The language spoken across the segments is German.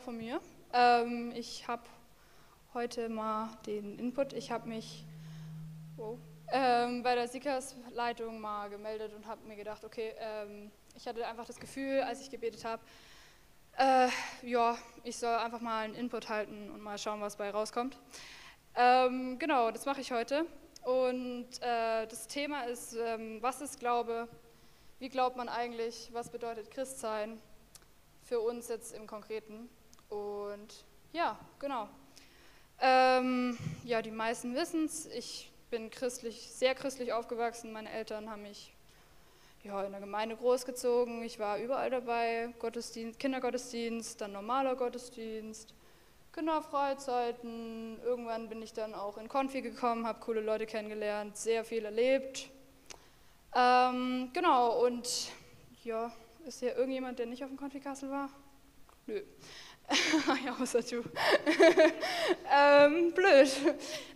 auch von mir. Ähm, ich habe heute mal den Input. Ich habe mich wow, ähm, bei der Siekers-Leitung mal gemeldet und habe mir gedacht, okay, ähm, ich hatte einfach das Gefühl, als ich gebetet habe, äh, ja, ich soll einfach mal einen Input halten und mal schauen, was bei rauskommt. Ähm, genau, das mache ich heute. Und äh, das Thema ist, ähm, was ist Glaube? Wie glaubt man eigentlich? Was bedeutet Christsein für uns jetzt im Konkreten? Und ja, genau. Ähm, ja, die meisten wissen es. Ich bin christlich, sehr christlich aufgewachsen. Meine Eltern haben mich ja, in der Gemeinde großgezogen. Ich war überall dabei, Gottesdienst, Kindergottesdienst, dann normaler Gottesdienst, Kinderfreizeiten. Irgendwann bin ich dann auch in Konfi gekommen, habe coole Leute kennengelernt, sehr viel erlebt. Ähm, genau, und ja, ist hier irgendjemand, der nicht auf dem Konfi-Kassel war? Nö. ja, außer du. ähm, blöd.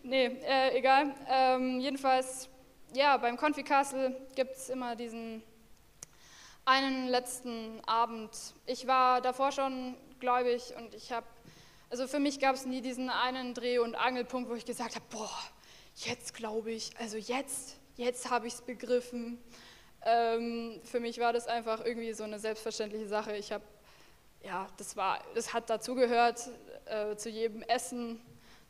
Nee, äh, egal. Ähm, jedenfalls ja, beim Konfi Castle gibt es immer diesen einen letzten Abend. Ich war davor schon gläubig und ich habe, also für mich gab es nie diesen einen Dreh- und Angelpunkt, wo ich gesagt habe, boah, jetzt glaube ich, also jetzt, jetzt habe ich es begriffen. Ähm, für mich war das einfach irgendwie so eine selbstverständliche Sache. Ich habe, ja, das war, das hat dazugehört äh, zu jedem Essen,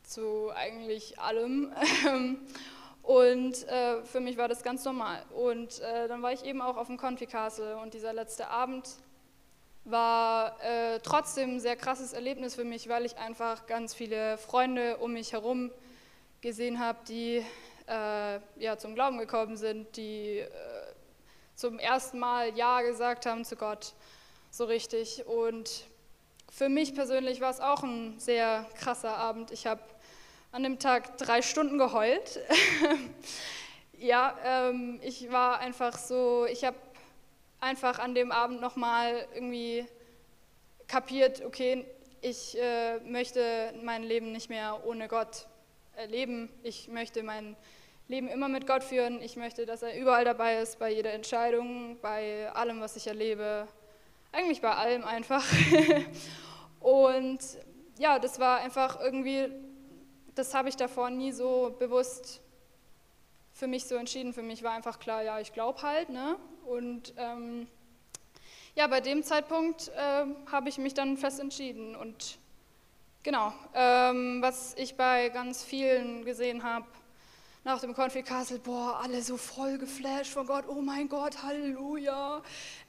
zu eigentlich allem. Und äh, für mich war das ganz normal. Und äh, dann war ich eben auch auf dem Confi Castle und dieser letzte Abend war äh, trotzdem ein sehr krasses Erlebnis für mich, weil ich einfach ganz viele Freunde um mich herum gesehen habe, die äh, ja, zum Glauben gekommen sind, die äh, zum ersten Mal Ja gesagt haben zu Gott, so richtig. Und für mich persönlich war es auch ein sehr krasser Abend. Ich habe an dem Tag drei Stunden geheult. ja, ähm, ich war einfach so, ich habe einfach an dem Abend nochmal irgendwie kapiert, okay, ich äh, möchte mein Leben nicht mehr ohne Gott erleben. Ich möchte mein Leben immer mit Gott führen. Ich möchte, dass er überall dabei ist, bei jeder Entscheidung, bei allem, was ich erlebe. Eigentlich bei allem einfach. Und ja, das war einfach irgendwie das habe ich davor nie so bewusst für mich so entschieden. Für mich war einfach klar, ja, ich glaube halt. Ne? Und ähm, ja, bei dem Zeitpunkt äh, habe ich mich dann fest entschieden. Und genau, ähm, was ich bei ganz vielen gesehen habe, nach dem Confi Castle, boah, alle so voll geflasht von Gott, oh mein Gott, Halleluja.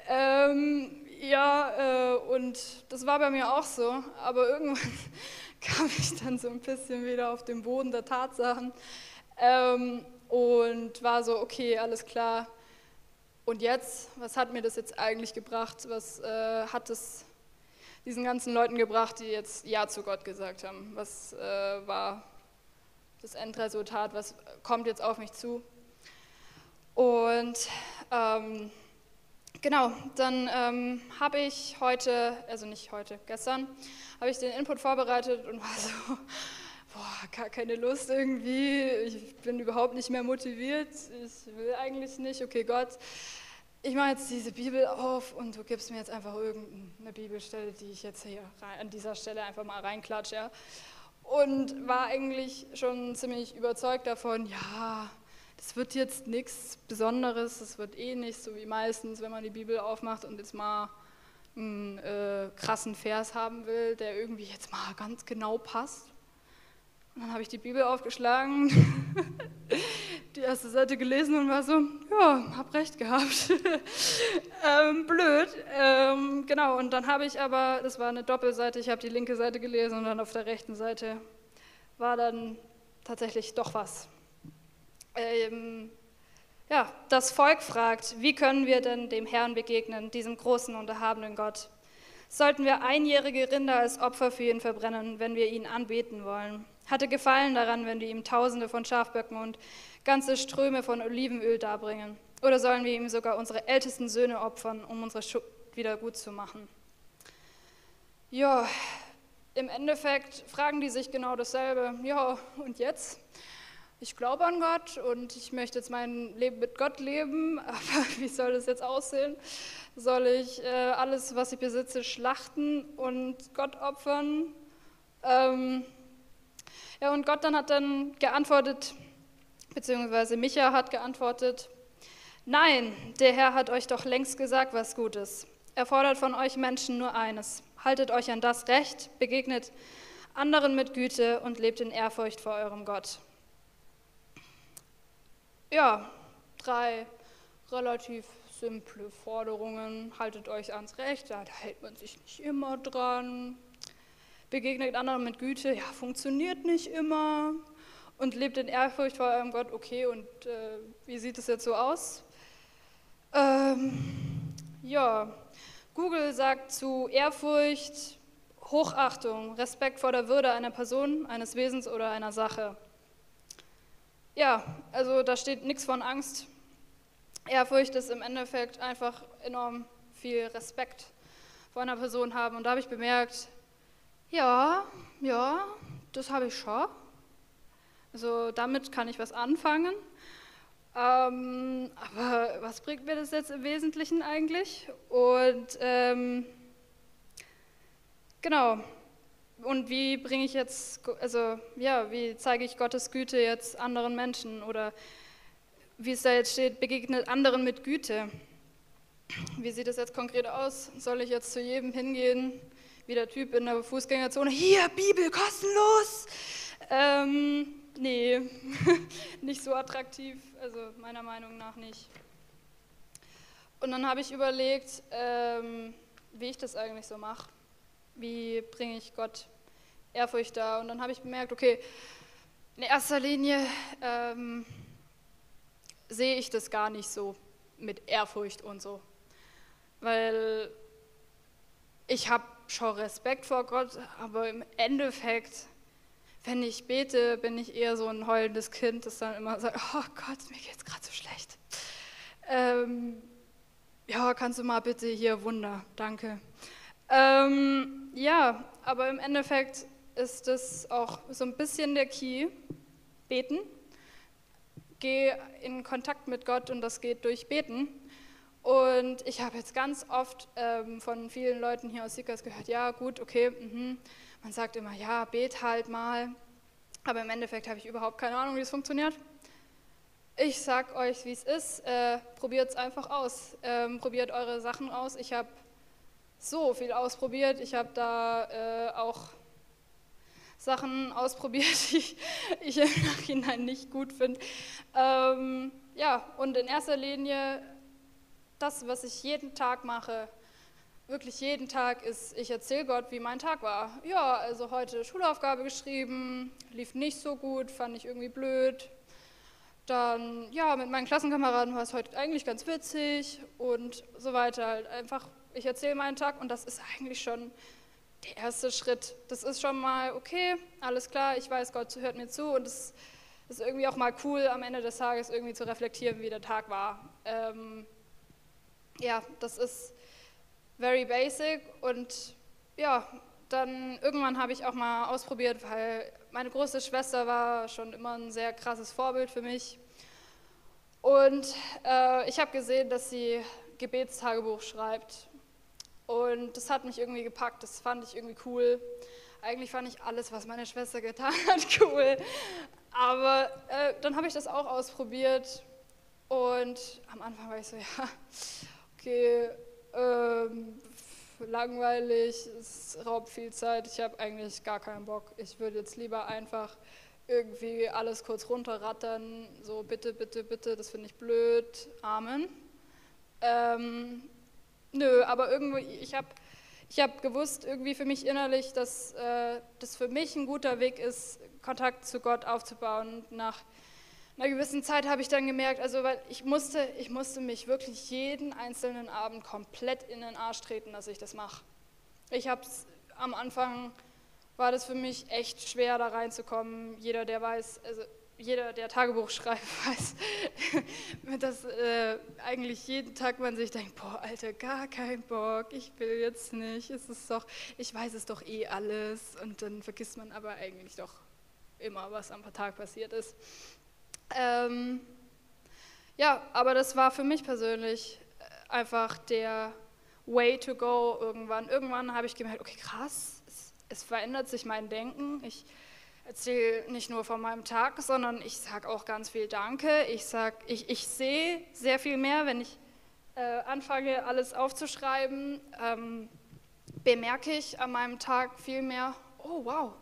Ähm, ja, äh, und das war bei mir auch so, aber irgendwann kam ich dann so ein bisschen wieder auf den Boden der Tatsachen ähm, und war so, okay, alles klar. Und jetzt, was hat mir das jetzt eigentlich gebracht? Was äh, hat es diesen ganzen Leuten gebracht, die jetzt Ja zu Gott gesagt haben? Was äh, war das Endresultat? Was kommt jetzt auf mich zu? Und ähm, Genau, dann ähm, habe ich heute, also nicht heute, gestern, habe ich den Input vorbereitet und war so, boah, gar keine Lust irgendwie, ich bin überhaupt nicht mehr motiviert, ich will eigentlich nicht, okay Gott, ich mache jetzt diese Bibel auf und du gibst mir jetzt einfach irgendeine Bibelstelle, die ich jetzt hier an dieser Stelle einfach mal reinklatsche. Ja? Und war eigentlich schon ziemlich überzeugt davon, ja, das wird jetzt nichts Besonderes, das wird eh nicht so wie meistens, wenn man die Bibel aufmacht und jetzt mal einen äh, krassen Vers haben will, der irgendwie jetzt mal ganz genau passt. Und dann habe ich die Bibel aufgeschlagen, die erste Seite gelesen und war so, ja, hab recht gehabt. ähm, blöd. Ähm, genau, und dann habe ich aber, das war eine Doppelseite, ich habe die linke Seite gelesen und dann auf der rechten Seite war dann tatsächlich doch was ähm, ja, das Volk fragt, wie können wir denn dem Herrn begegnen, diesem großen und erhabenen Gott? Sollten wir einjährige Rinder als Opfer für ihn verbrennen, wenn wir ihn anbeten wollen? Hatte Gefallen daran, wenn wir ihm Tausende von Schafböcken und ganze Ströme von Olivenöl darbringen? Oder sollen wir ihm sogar unsere ältesten Söhne opfern, um unsere Schuld wieder gut zu machen? Ja, im Endeffekt fragen die sich genau dasselbe. Ja, und jetzt? Ich glaube an Gott und ich möchte jetzt mein Leben mit Gott leben, aber wie soll das jetzt aussehen? Soll ich äh, alles, was ich besitze, schlachten und Gott opfern? Ähm, ja, und Gott dann hat dann geantwortet, beziehungsweise Micha hat geantwortet, nein, der Herr hat euch doch längst gesagt, was gut ist. Er fordert von euch Menschen nur eines, haltet euch an das Recht, begegnet anderen mit Güte und lebt in Ehrfurcht vor eurem Gott ja, drei relativ simple Forderungen. Haltet euch ans Recht, da hält man sich nicht immer dran. Begegnet anderen mit Güte, ja, funktioniert nicht immer. Und lebt in Ehrfurcht vor eurem Gott, okay, und äh, wie sieht es jetzt so aus? Ähm, ja, Google sagt zu Ehrfurcht Hochachtung, Respekt vor der Würde einer Person, eines Wesens oder einer Sache. Ja, also da steht nichts von Angst. Ehrfurcht ist im Endeffekt einfach enorm viel Respekt vor einer Person haben. Und da habe ich bemerkt, ja, ja, das habe ich schon. Also damit kann ich was anfangen. Ähm, aber was bringt mir das jetzt im Wesentlichen eigentlich? Und ähm, genau, und wie bringe ich jetzt, also ja, wie zeige ich Gottes Güte jetzt anderen Menschen oder wie es da jetzt steht, begegnet anderen mit Güte. Wie sieht es jetzt konkret aus? Soll ich jetzt zu jedem hingehen, wie der Typ in der Fußgängerzone, hier, Bibel, kostenlos? Ähm, nee, nicht so attraktiv, also meiner Meinung nach nicht. Und dann habe ich überlegt, ähm, wie ich das eigentlich so mache wie bringe ich Gott Ehrfurcht da? Und dann habe ich bemerkt, okay, in erster Linie ähm, sehe ich das gar nicht so mit Ehrfurcht und so, weil ich habe schon Respekt vor Gott, aber im Endeffekt, wenn ich bete, bin ich eher so ein heulendes Kind, das dann immer sagt, oh Gott, mir geht es gerade so schlecht. Ähm, ja, kannst du mal bitte hier Wunder, danke. Ähm, ja, aber im Endeffekt ist es auch so ein bisschen der Key. Beten. Geh in Kontakt mit Gott und das geht durch Beten. Und ich habe jetzt ganz oft ähm, von vielen Leuten hier aus Sickers gehört, ja gut, okay, mh. man sagt immer, ja, bet halt mal. Aber im Endeffekt habe ich überhaupt keine Ahnung, wie es funktioniert. Ich sag euch, wie es ist. Äh, probiert es einfach aus. Ähm, probiert eure Sachen aus. Ich habe so viel ausprobiert. Ich habe da äh, auch Sachen ausprobiert, die ich im Nachhinein nicht gut finde. Ähm, ja, und in erster Linie das, was ich jeden Tag mache, wirklich jeden Tag, ist, ich erzähle Gott, wie mein Tag war. Ja, also heute Schulaufgabe geschrieben, lief nicht so gut, fand ich irgendwie blöd. Dann, ja, mit meinen Klassenkameraden war es heute eigentlich ganz witzig und so weiter. Halt einfach ich erzähle meinen Tag und das ist eigentlich schon der erste Schritt. Das ist schon mal okay, alles klar, ich weiß, Gott hört mir zu und es ist irgendwie auch mal cool, am Ende des Tages irgendwie zu reflektieren, wie der Tag war. Ähm, ja, das ist very basic und ja, dann irgendwann habe ich auch mal ausprobiert, weil meine große Schwester war schon immer ein sehr krasses Vorbild für mich. Und äh, ich habe gesehen, dass sie Gebetstagebuch schreibt. Und das hat mich irgendwie gepackt, das fand ich irgendwie cool. Eigentlich fand ich alles, was meine Schwester getan hat, cool. Aber äh, dann habe ich das auch ausprobiert und am Anfang war ich so, ja, okay, ähm, langweilig, es raubt viel Zeit, ich habe eigentlich gar keinen Bock. Ich würde jetzt lieber einfach irgendwie alles kurz runterrattern, so bitte, bitte, bitte, das finde ich blöd, Amen. Ähm, Nö, aber irgendwie, ich habe ich hab gewusst, irgendwie für mich innerlich, dass äh, das für mich ein guter Weg ist, Kontakt zu Gott aufzubauen. Und nach einer gewissen Zeit habe ich dann gemerkt, also weil ich musste, ich musste mich wirklich jeden einzelnen Abend komplett in den Arsch treten, dass ich das mache. Ich habe es am Anfang war das für mich echt schwer, da reinzukommen. Jeder, der weiß, also jeder, der Tagebuch schreibt, weiß, dass äh, eigentlich jeden Tag man sich denkt, boah, Alter, gar kein Bock, ich will jetzt nicht, es ist doch, ich weiß es doch eh alles und dann vergisst man aber eigentlich doch immer, was am Tag passiert ist. Ähm, ja, aber das war für mich persönlich äh, einfach der Way to go irgendwann. Irgendwann habe ich gemerkt, okay, krass, es, es verändert sich mein Denken. Ich erzähle nicht nur von meinem Tag, sondern ich sage auch ganz viel Danke. Ich, sag, ich, ich sehe sehr viel mehr, wenn ich äh, anfange, alles aufzuschreiben, ähm, bemerke ich an meinem Tag viel mehr, oh wow,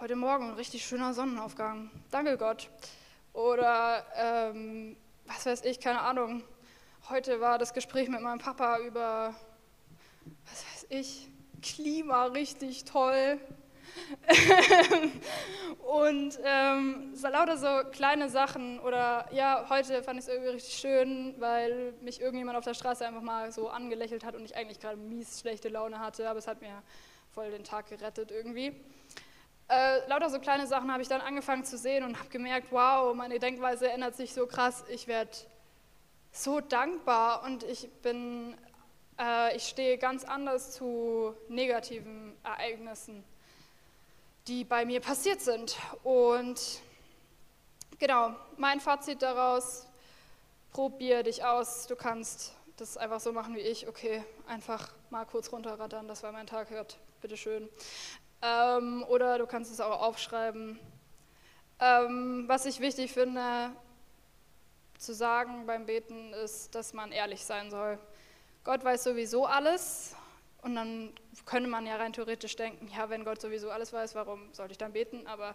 heute Morgen ein richtig schöner Sonnenaufgang. Danke Gott. Oder ähm, was weiß ich, keine Ahnung. Heute war das Gespräch mit meinem Papa über, was weiß ich, Klima richtig toll. und ähm, lauter so kleine Sachen oder ja, heute fand ich es irgendwie richtig schön, weil mich irgendjemand auf der Straße einfach mal so angelächelt hat und ich eigentlich gerade mies schlechte Laune hatte, aber es hat mir voll den Tag gerettet irgendwie. Äh, lauter so kleine Sachen habe ich dann angefangen zu sehen und habe gemerkt, wow, meine Denkweise ändert sich so krass, ich werde so dankbar und ich bin, äh, ich stehe ganz anders zu negativen Ereignissen die bei mir passiert sind. Und genau, mein Fazit daraus, probier dich aus, du kannst das einfach so machen wie ich, okay, einfach mal kurz runterrattern, das war mein Tag, hört, bitteschön. Ähm, oder du kannst es auch aufschreiben. Ähm, was ich wichtig finde zu sagen beim Beten ist, dass man ehrlich sein soll. Gott weiß sowieso alles und dann könnte man ja rein theoretisch denken, ja, wenn Gott sowieso alles weiß, warum sollte ich dann beten? Aber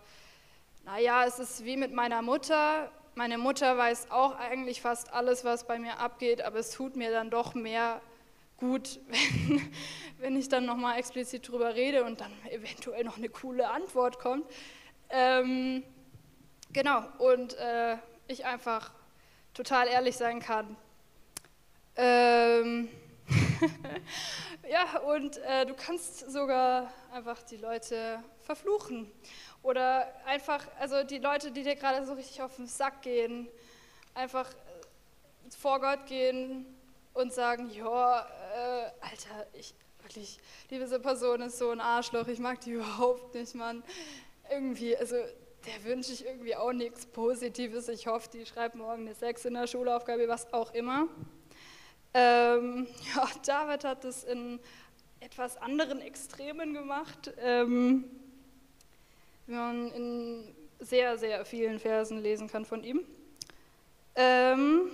naja, es ist wie mit meiner Mutter. Meine Mutter weiß auch eigentlich fast alles, was bei mir abgeht, aber es tut mir dann doch mehr gut, wenn, wenn ich dann nochmal explizit drüber rede und dann eventuell noch eine coole Antwort kommt. Ähm, genau, und äh, ich einfach total ehrlich sein kann. Ähm, und äh, du kannst sogar einfach die Leute verfluchen. Oder einfach, also die Leute, die dir gerade so richtig auf den Sack gehen, einfach äh, vor Gott gehen und sagen, ja, äh, Alter, ich wirklich, diese Person ist so ein Arschloch, ich mag die überhaupt nicht, Mann. Irgendwie, also der wünsche ich irgendwie auch nichts Positives. Ich hoffe, die schreibt morgen eine Sechs in der Schulaufgabe, was auch immer. Ähm, ja, David hat es in etwas anderen Extremen gemacht, ähm, wie man in sehr, sehr vielen Versen lesen kann von ihm. Ähm,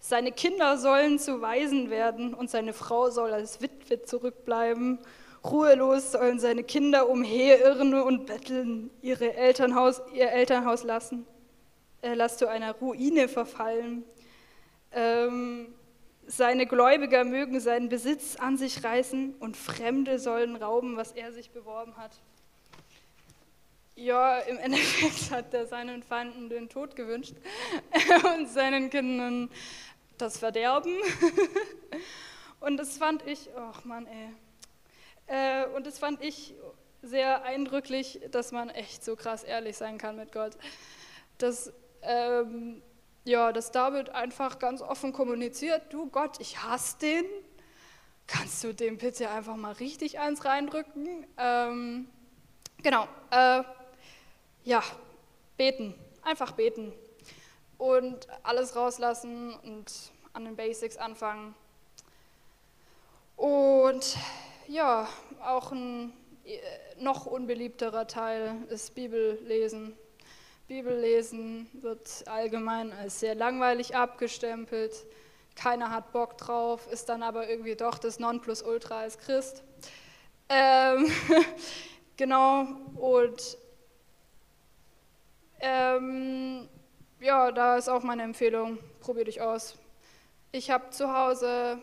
seine Kinder sollen zu Waisen werden und seine Frau soll als Witwe zurückbleiben. Ruhelos sollen seine Kinder umherirren und betteln, ihre Elternhaus, ihr Elternhaus lassen. Er lässt zu einer Ruine verfallen. Ähm, seine Gläubiger mögen seinen Besitz an sich reißen und Fremde sollen rauben, was er sich beworben hat. Ja, im Endeffekt hat er seinen Feinden den Tod gewünscht und seinen Kindern das Verderben. Und das fand ich, ach Mann, ey. Äh, und das fand ich sehr eindrücklich, dass man echt so krass ehrlich sein kann mit Gott. Das ähm, ja, dass David einfach ganz offen kommuniziert, du Gott, ich hasse den, kannst du dem bitte einfach mal richtig eins reindrücken? Ähm, genau, äh, ja, beten, einfach beten und alles rauslassen und an den Basics anfangen. Und ja, auch ein äh, noch unbeliebterer Teil ist Bibellesen. Bibellesen wird allgemein als sehr langweilig abgestempelt. Keiner hat Bock drauf, ist dann aber irgendwie doch das Nonplusultra als Christ. Ähm, genau, und ähm, ja, da ist auch meine Empfehlung, probier dich aus. Ich habe zu Hause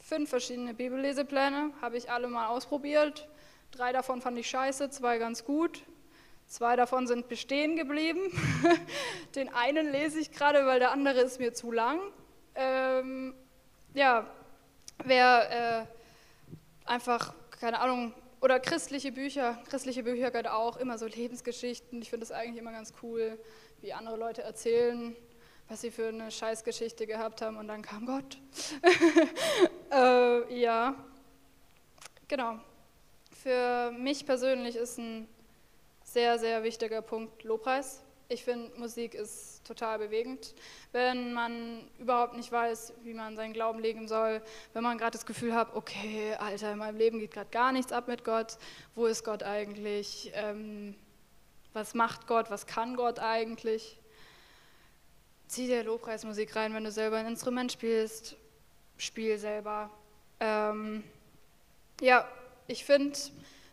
fünf verschiedene Bibellesepläne, habe ich alle mal ausprobiert. Drei davon fand ich scheiße, zwei ganz gut. Zwei davon sind bestehen geblieben. Den einen lese ich gerade, weil der andere ist mir zu lang. Ähm, ja, wer äh, einfach, keine Ahnung, oder christliche Bücher, christliche Bücher gehört auch immer so Lebensgeschichten. Ich finde das eigentlich immer ganz cool, wie andere Leute erzählen, was sie für eine Scheißgeschichte gehabt haben und dann kam Gott. äh, ja, genau. Für mich persönlich ist ein sehr, sehr wichtiger Punkt Lobpreis. Ich finde, Musik ist total bewegend. Wenn man überhaupt nicht weiß, wie man seinen Glauben legen soll, wenn man gerade das Gefühl hat, okay, Alter, in meinem Leben geht gerade gar nichts ab mit Gott, wo ist Gott eigentlich, ähm, was macht Gott, was kann Gott eigentlich, zieh dir Lobpreismusik rein, wenn du selber ein Instrument spielst, spiel selber. Ähm, ja, ich finde,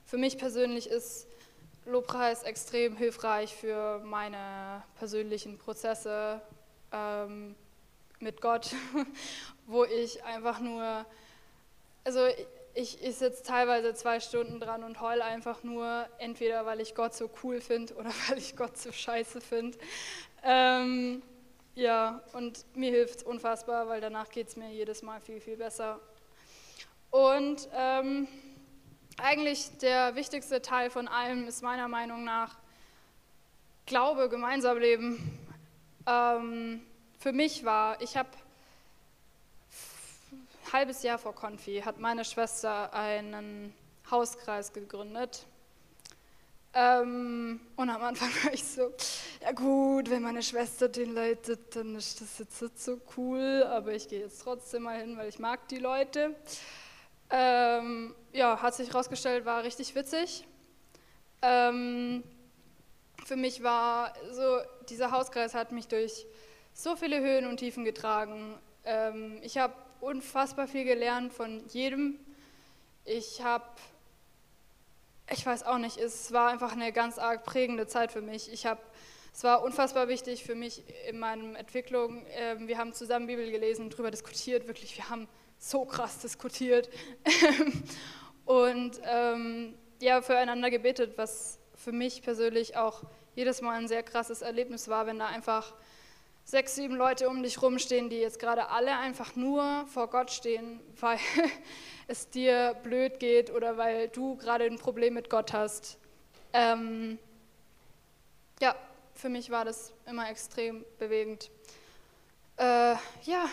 für mich persönlich ist Lobpreis extrem hilfreich für meine persönlichen Prozesse ähm, mit Gott, wo ich einfach nur, also ich, ich sitze teilweise zwei Stunden dran und heule einfach nur, entweder weil ich Gott so cool finde oder weil ich Gott so scheiße finde. Ähm, ja, und mir hilft es unfassbar, weil danach geht es mir jedes Mal viel, viel besser. Und ähm, eigentlich der wichtigste Teil von allem ist meiner Meinung nach Glaube, gemeinsam leben. Ähm, für mich war, ich habe ein halbes Jahr vor Konfi, hat meine Schwester einen Hauskreis gegründet. Ähm, und am Anfang war ich so, ja gut, wenn meine Schwester den leitet, dann ist das jetzt nicht so cool, aber ich gehe jetzt trotzdem mal hin, weil ich mag die Leute. Ähm, ja, hat sich herausgestellt, war richtig witzig. Ähm, für mich war so, dieser Hauskreis hat mich durch so viele Höhen und Tiefen getragen. Ähm, ich habe unfassbar viel gelernt von jedem. Ich habe, ich weiß auch nicht, es war einfach eine ganz arg prägende Zeit für mich. Ich habe, es war unfassbar wichtig für mich in meiner Entwicklung. Ähm, wir haben zusammen Bibel gelesen, darüber diskutiert, wirklich, wir haben so krass diskutiert und ähm, ja, füreinander gebetet, was für mich persönlich auch jedes Mal ein sehr krasses Erlebnis war, wenn da einfach sechs, sieben Leute um dich rumstehen, die jetzt gerade alle einfach nur vor Gott stehen, weil es dir blöd geht oder weil du gerade ein Problem mit Gott hast. Ähm, ja, für mich war das immer extrem bewegend. Äh, ja,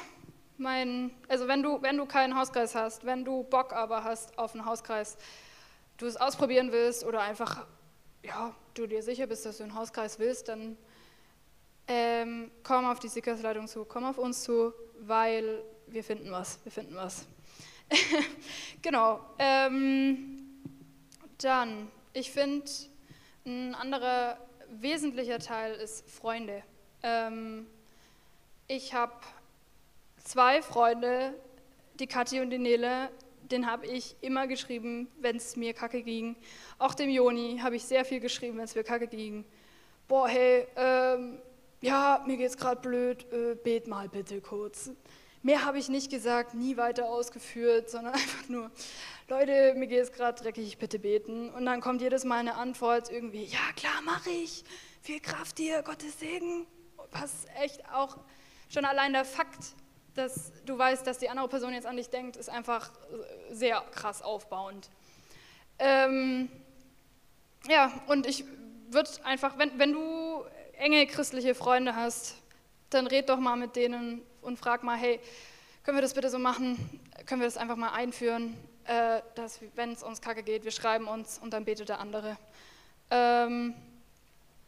mein, also wenn du, wenn du keinen Hauskreis hast, wenn du Bock aber hast auf einen Hauskreis, du es ausprobieren willst oder einfach, ja, du dir sicher bist, dass du einen Hauskreis willst, dann ähm, komm auf die Sickersleitung zu, komm auf uns zu, weil wir finden was, wir finden was. genau. Ähm, dann, ich finde, ein anderer wesentlicher Teil ist Freunde. Ähm, ich habe zwei Freunde, die Kathi und die Nele, den habe ich immer geschrieben, wenn es mir kacke ging. Auch dem Joni habe ich sehr viel geschrieben, wenn es mir kacke ging. Boah, hey, ähm, ja, mir geht's gerade blöd, äh, bet mal bitte kurz. Mehr habe ich nicht gesagt, nie weiter ausgeführt, sondern einfach nur, Leute, mir geht es gerade dreckig, bitte beten. Und dann kommt jedes Mal eine Antwort irgendwie, ja klar, mache ich, viel Kraft dir, Gottes Segen. Was echt auch schon allein der Fakt, dass du weißt, dass die andere Person jetzt an dich denkt, ist einfach sehr krass aufbauend. Ähm, ja, und ich würde einfach, wenn, wenn du enge christliche Freunde hast, dann red doch mal mit denen und frag mal, hey, können wir das bitte so machen? Können wir das einfach mal einführen, äh, dass wenn es uns kacke geht, wir schreiben uns und dann betet der andere. Ähm,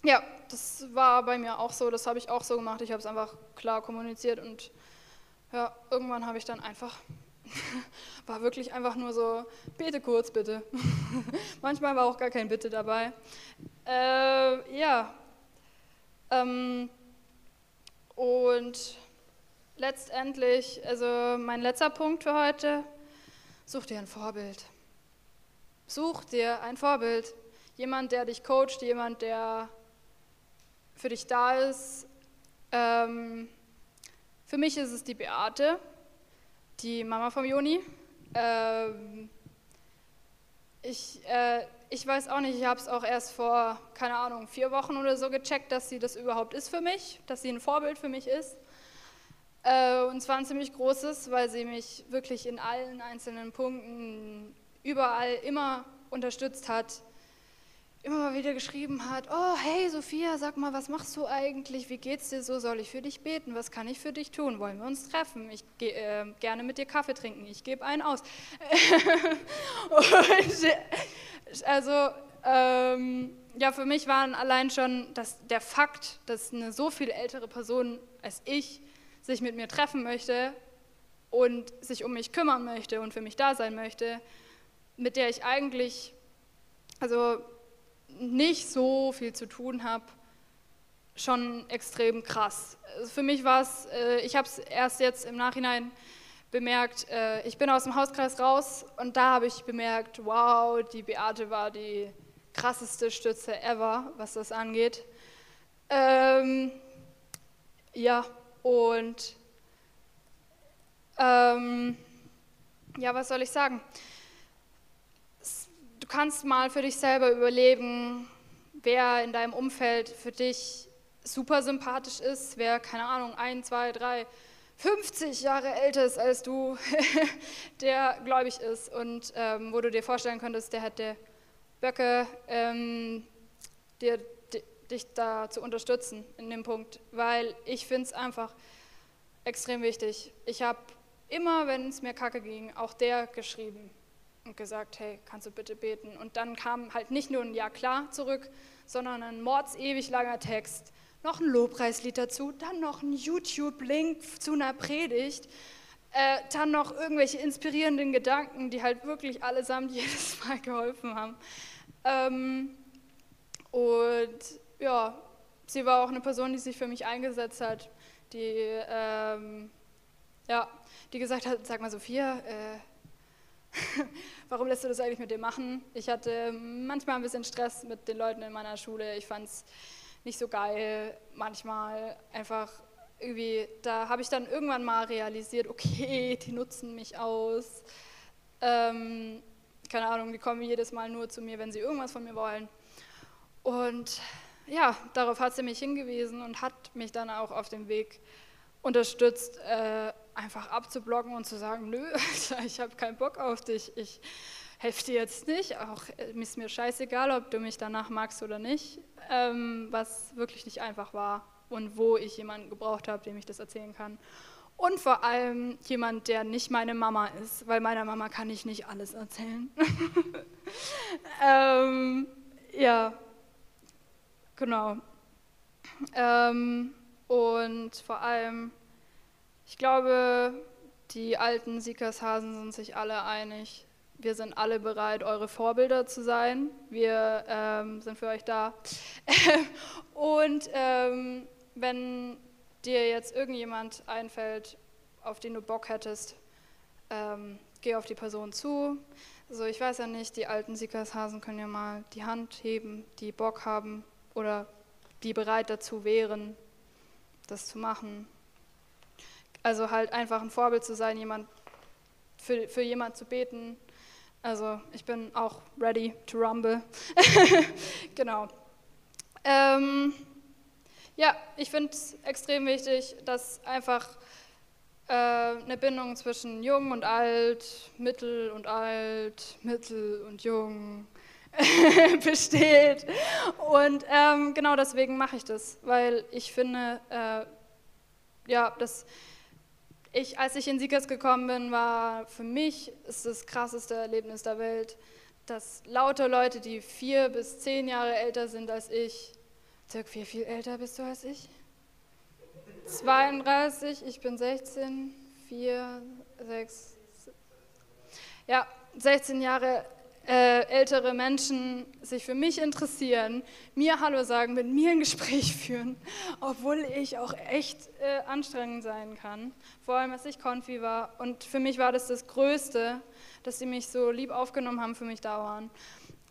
ja, das war bei mir auch so, das habe ich auch so gemacht. Ich habe es einfach klar kommuniziert und ja, irgendwann habe ich dann einfach, war wirklich einfach nur so, bete kurz bitte. Manchmal war auch gar kein Bitte dabei. Äh, ja, ähm, und letztendlich, also mein letzter Punkt für heute, such dir ein Vorbild. Such dir ein Vorbild. Jemand, der dich coacht, jemand, der für dich da ist. Ähm, für mich ist es die Beate, die Mama vom Joni. Ähm, ich, äh, ich weiß auch nicht, ich habe es auch erst vor, keine Ahnung, vier Wochen oder so gecheckt, dass sie das überhaupt ist für mich, dass sie ein Vorbild für mich ist. Äh, und zwar ein ziemlich großes, weil sie mich wirklich in allen einzelnen Punkten überall immer unterstützt hat immer mal wieder geschrieben hat, oh hey Sophia, sag mal, was machst du eigentlich? Wie geht's dir so? Soll ich für dich beten? Was kann ich für dich tun? Wollen wir uns treffen? Ich gehe äh, gerne mit dir Kaffee trinken. Ich gebe einen aus. Und, also ähm, ja, für mich waren allein schon dass der Fakt, dass eine so viel ältere Person als ich sich mit mir treffen möchte und sich um mich kümmern möchte und für mich da sein möchte, mit der ich eigentlich also nicht so viel zu tun habe, schon extrem krass. Also für mich war es, äh, ich habe es erst jetzt im Nachhinein bemerkt, äh, ich bin aus dem Hauskreis raus und da habe ich bemerkt, wow, die Beate war die krasseste Stütze ever, was das angeht. Ähm, ja, und ähm, ja, was soll ich sagen? Du kannst mal für dich selber überlegen, wer in deinem Umfeld für dich super sympathisch ist, wer, keine Ahnung, ein, zwei, drei, 50 Jahre älter ist als du, der gläubig ist und ähm, wo du dir vorstellen könntest, der hätte Böcke, ähm, dir, dich da zu unterstützen in dem Punkt, weil ich finde es einfach extrem wichtig. Ich habe immer, wenn es mir kacke ging, auch der geschrieben und gesagt, hey, kannst du bitte beten? Und dann kam halt nicht nur ein Ja klar zurück, sondern ein mordsewig langer Text noch ein Lobpreislied dazu, dann noch ein YouTube-Link zu einer Predigt, äh, dann noch irgendwelche inspirierenden Gedanken, die halt wirklich allesamt jedes Mal geholfen haben. Ähm, und ja, sie war auch eine Person, die sich für mich eingesetzt hat, die, ähm, ja, die gesagt hat, sag mal Sophia, äh, warum lässt du das eigentlich mit dir machen? Ich hatte manchmal ein bisschen Stress mit den Leuten in meiner Schule. Ich fand es nicht so geil, manchmal einfach irgendwie, da habe ich dann irgendwann mal realisiert, okay, die nutzen mich aus. Ähm, keine Ahnung, die kommen jedes Mal nur zu mir, wenn sie irgendwas von mir wollen. Und ja, darauf hat sie mich hingewiesen und hat mich dann auch auf dem Weg unterstützt, äh, einfach abzublocken und zu sagen, nö, ich habe keinen Bock auf dich, ich helfe dir jetzt nicht, auch äh, ist mir scheißegal, ob du mich danach magst oder nicht ähm, was wirklich nicht einfach war und wo ich jemanden gebraucht habe, dem ich das erzählen kann. Und vor allem jemand, der nicht meine Mama ist, weil meiner Mama kann ich nicht alles erzählen. ähm, ja, genau. Ähm, und vor allem, ich glaube, die alten Siekershasen sind sich alle einig, wir sind alle bereit, eure Vorbilder zu sein. Wir ähm, sind für euch da. und ähm, wenn dir jetzt irgendjemand einfällt, auf den du Bock hättest, ähm, geh auf die Person zu. Also ich weiß ja nicht, die alten Siegershasen können ja mal die Hand heben, die Bock haben oder die bereit dazu wären, das zu machen. Also halt einfach ein Vorbild zu sein, jemand für, für jemand zu beten, also ich bin auch ready to rumble. genau. Ähm, ja, ich finde es extrem wichtig, dass einfach äh, eine Bindung zwischen jung und alt, mittel und alt, mittel und jung besteht. Und ähm, genau deswegen mache ich das, weil ich finde, äh, ja, das ich, als ich in Siekers gekommen bin, war für mich ist das krasseste Erlebnis der Welt, dass lauter Leute, die vier bis zehn Jahre älter sind als ich, Dirk, wie viel älter bist du als ich? 32, ich bin 16, 4, 6, ja, 16 Jahre äh, ältere Menschen sich für mich interessieren, mir Hallo sagen, mit mir ein Gespräch führen, obwohl ich auch echt äh, anstrengend sein kann. Vor allem, als ich Konfi war. Und für mich war das das Größte, dass sie mich so lieb aufgenommen haben, für mich da waren.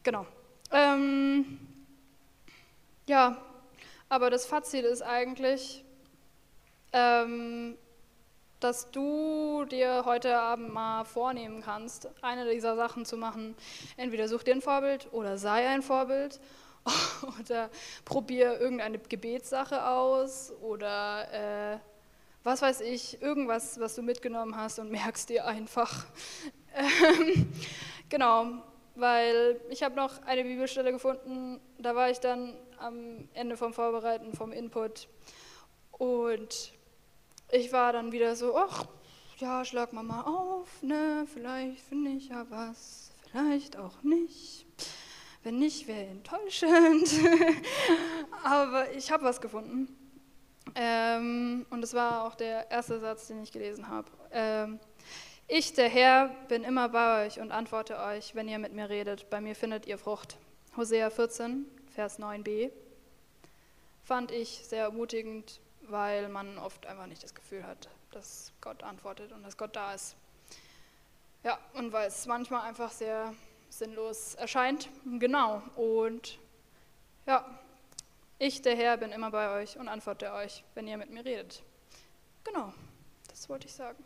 Genau. Ähm, ja, aber das Fazit ist eigentlich, ähm, dass du dir heute Abend mal vornehmen kannst, eine dieser Sachen zu machen. Entweder such dir ein Vorbild oder sei ein Vorbild oder probier irgendeine Gebetssache aus oder äh, was weiß ich, irgendwas, was du mitgenommen hast und merkst dir einfach. Ähm, genau, weil ich habe noch eine Bibelstelle gefunden, da war ich dann am Ende vom Vorbereiten, vom Input und ich war dann wieder so, ach, ja, schlag mal mal auf, ne, vielleicht finde ich ja was, vielleicht auch nicht. Wenn nicht, wäre enttäuschend. Aber ich habe was gefunden. Ähm, und es war auch der erste Satz, den ich gelesen habe. Ähm, ich, der Herr, bin immer bei euch und antworte euch, wenn ihr mit mir redet. Bei mir findet ihr Frucht. Hosea 14, Vers 9b. Fand ich sehr ermutigend, weil man oft einfach nicht das Gefühl hat, dass Gott antwortet und dass Gott da ist. Ja, und weil es manchmal einfach sehr sinnlos erscheint. Genau. Und ja, ich, der Herr, bin immer bei euch und antworte euch, wenn ihr mit mir redet. Genau, das wollte ich sagen.